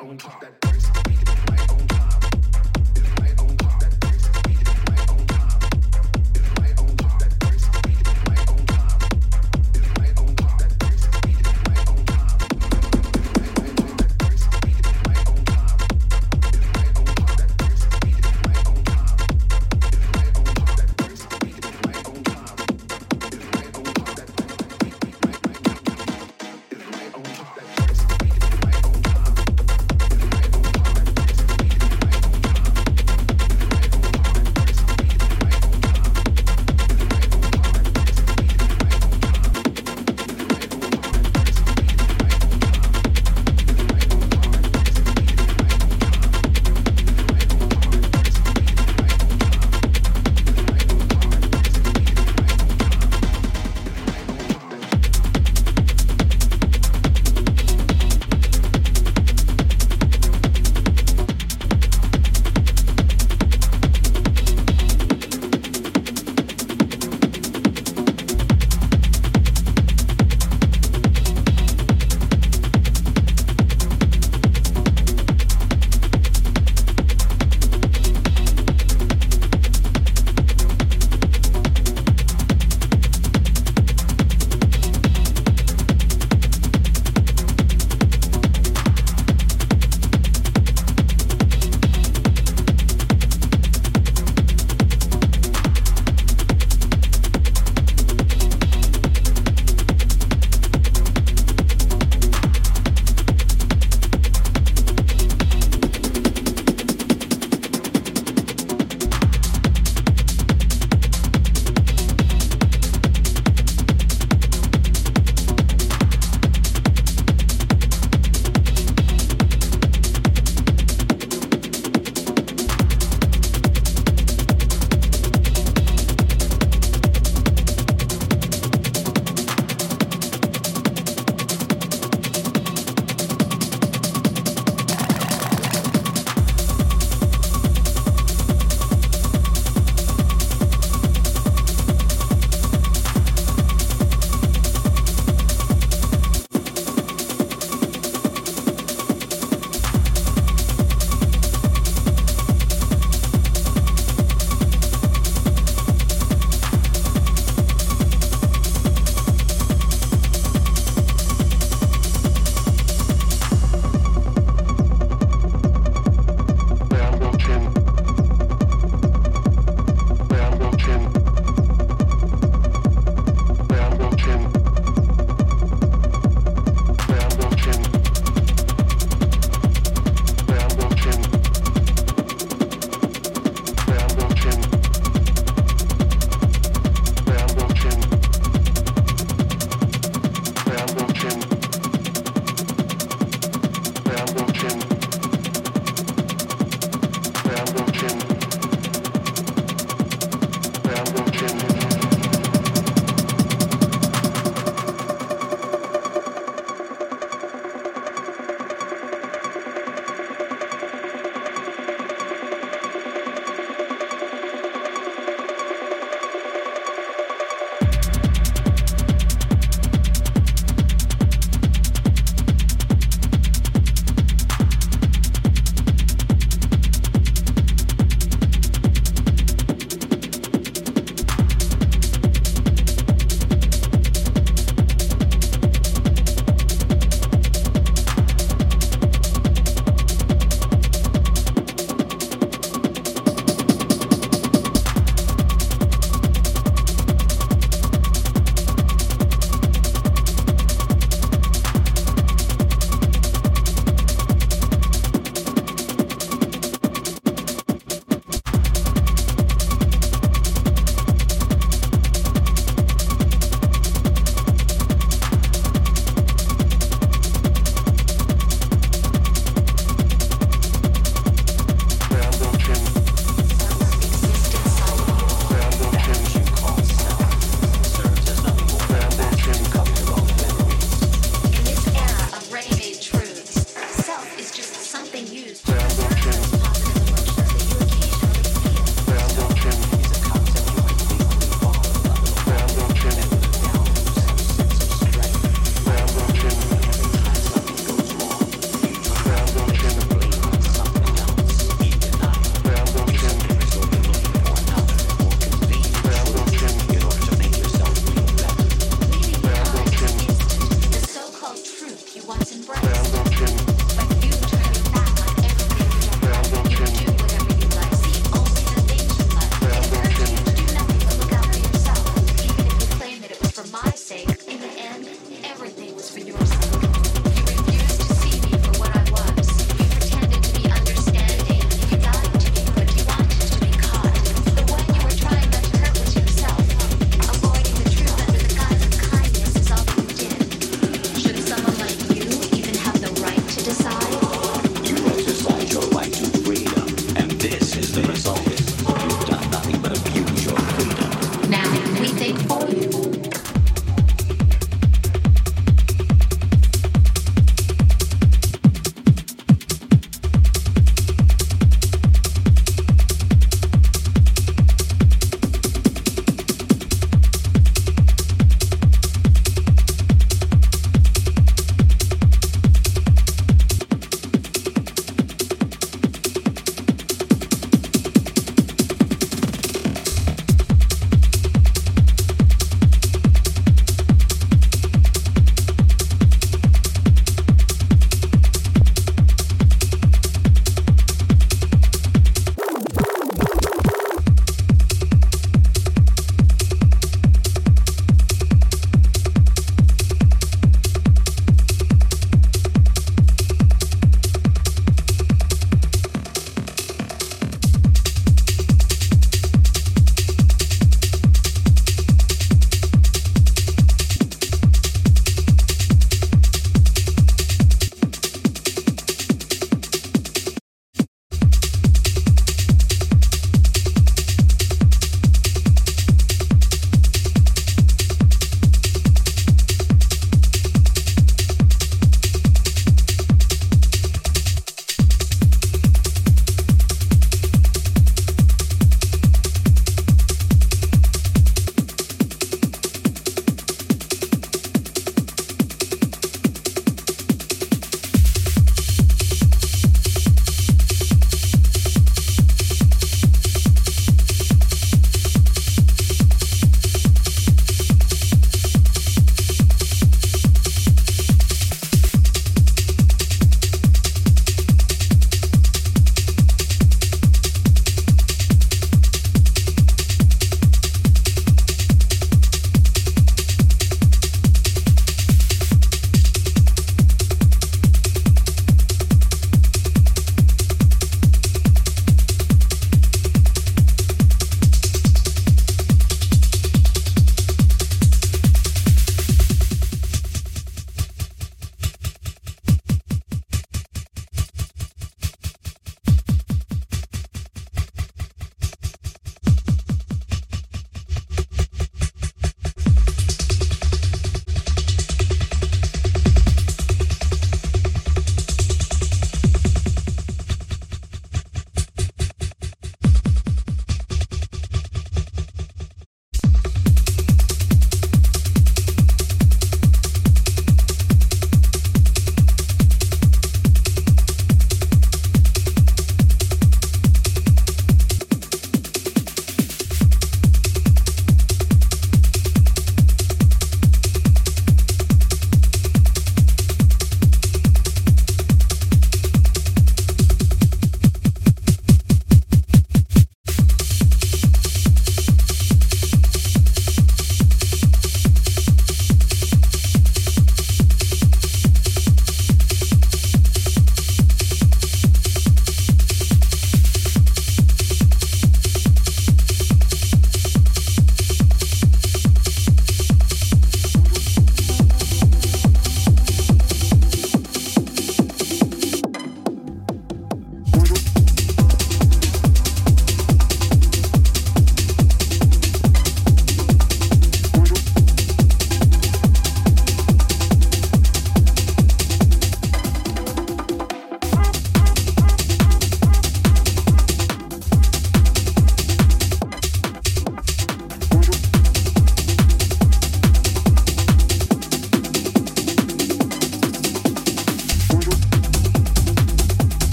on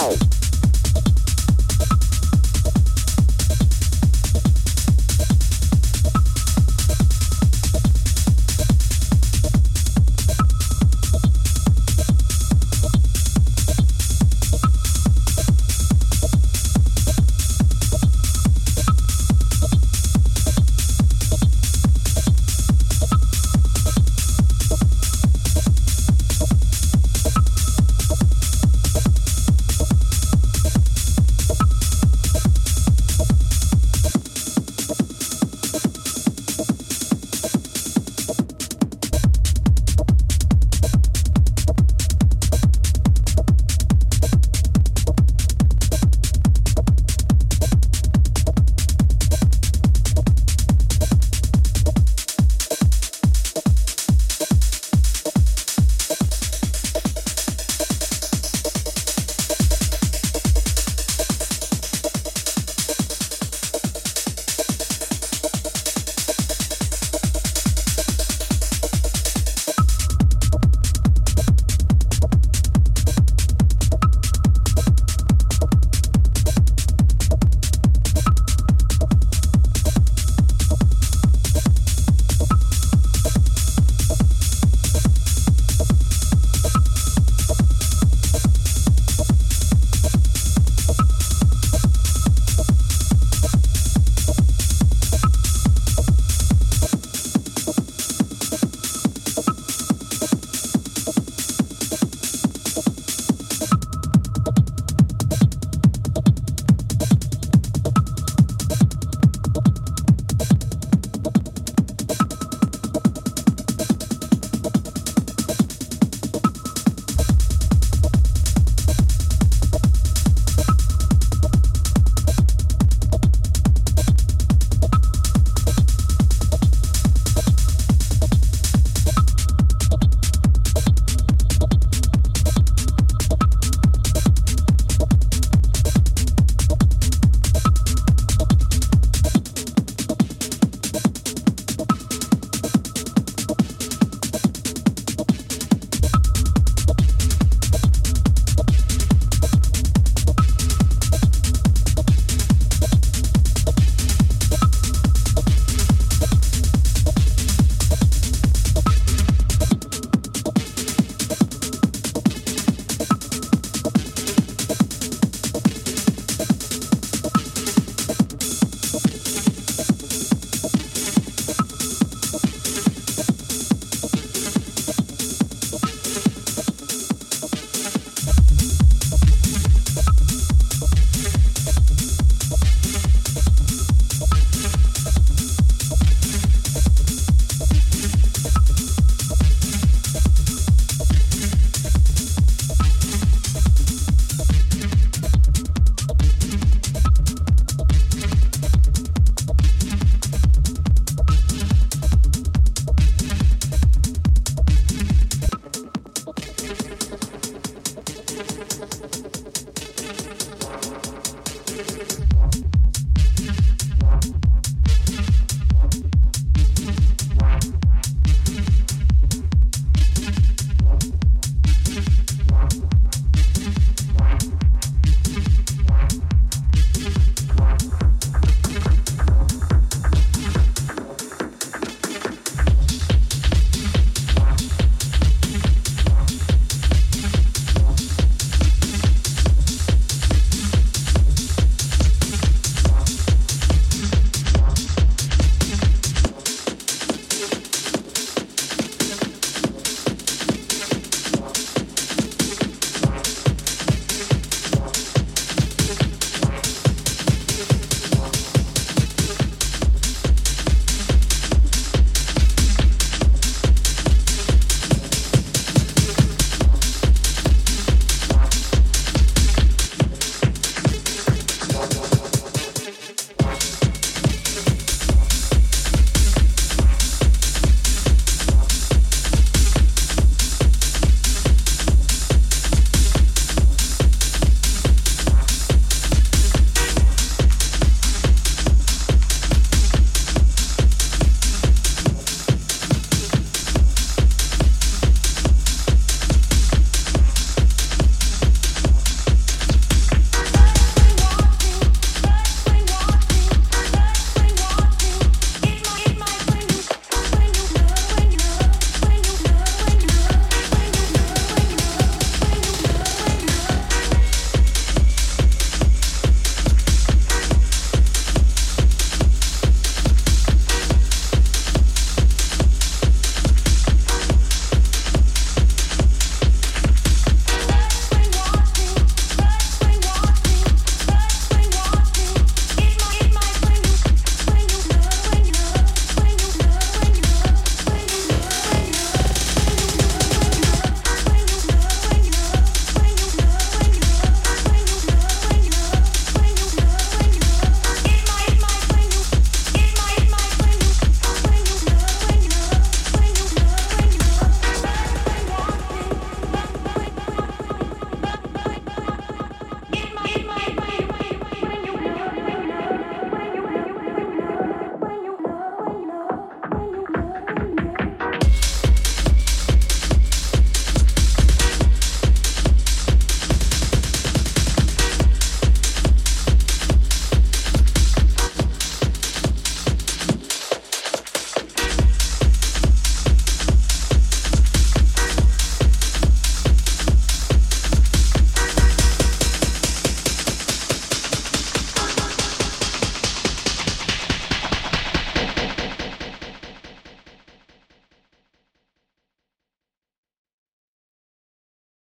Wow.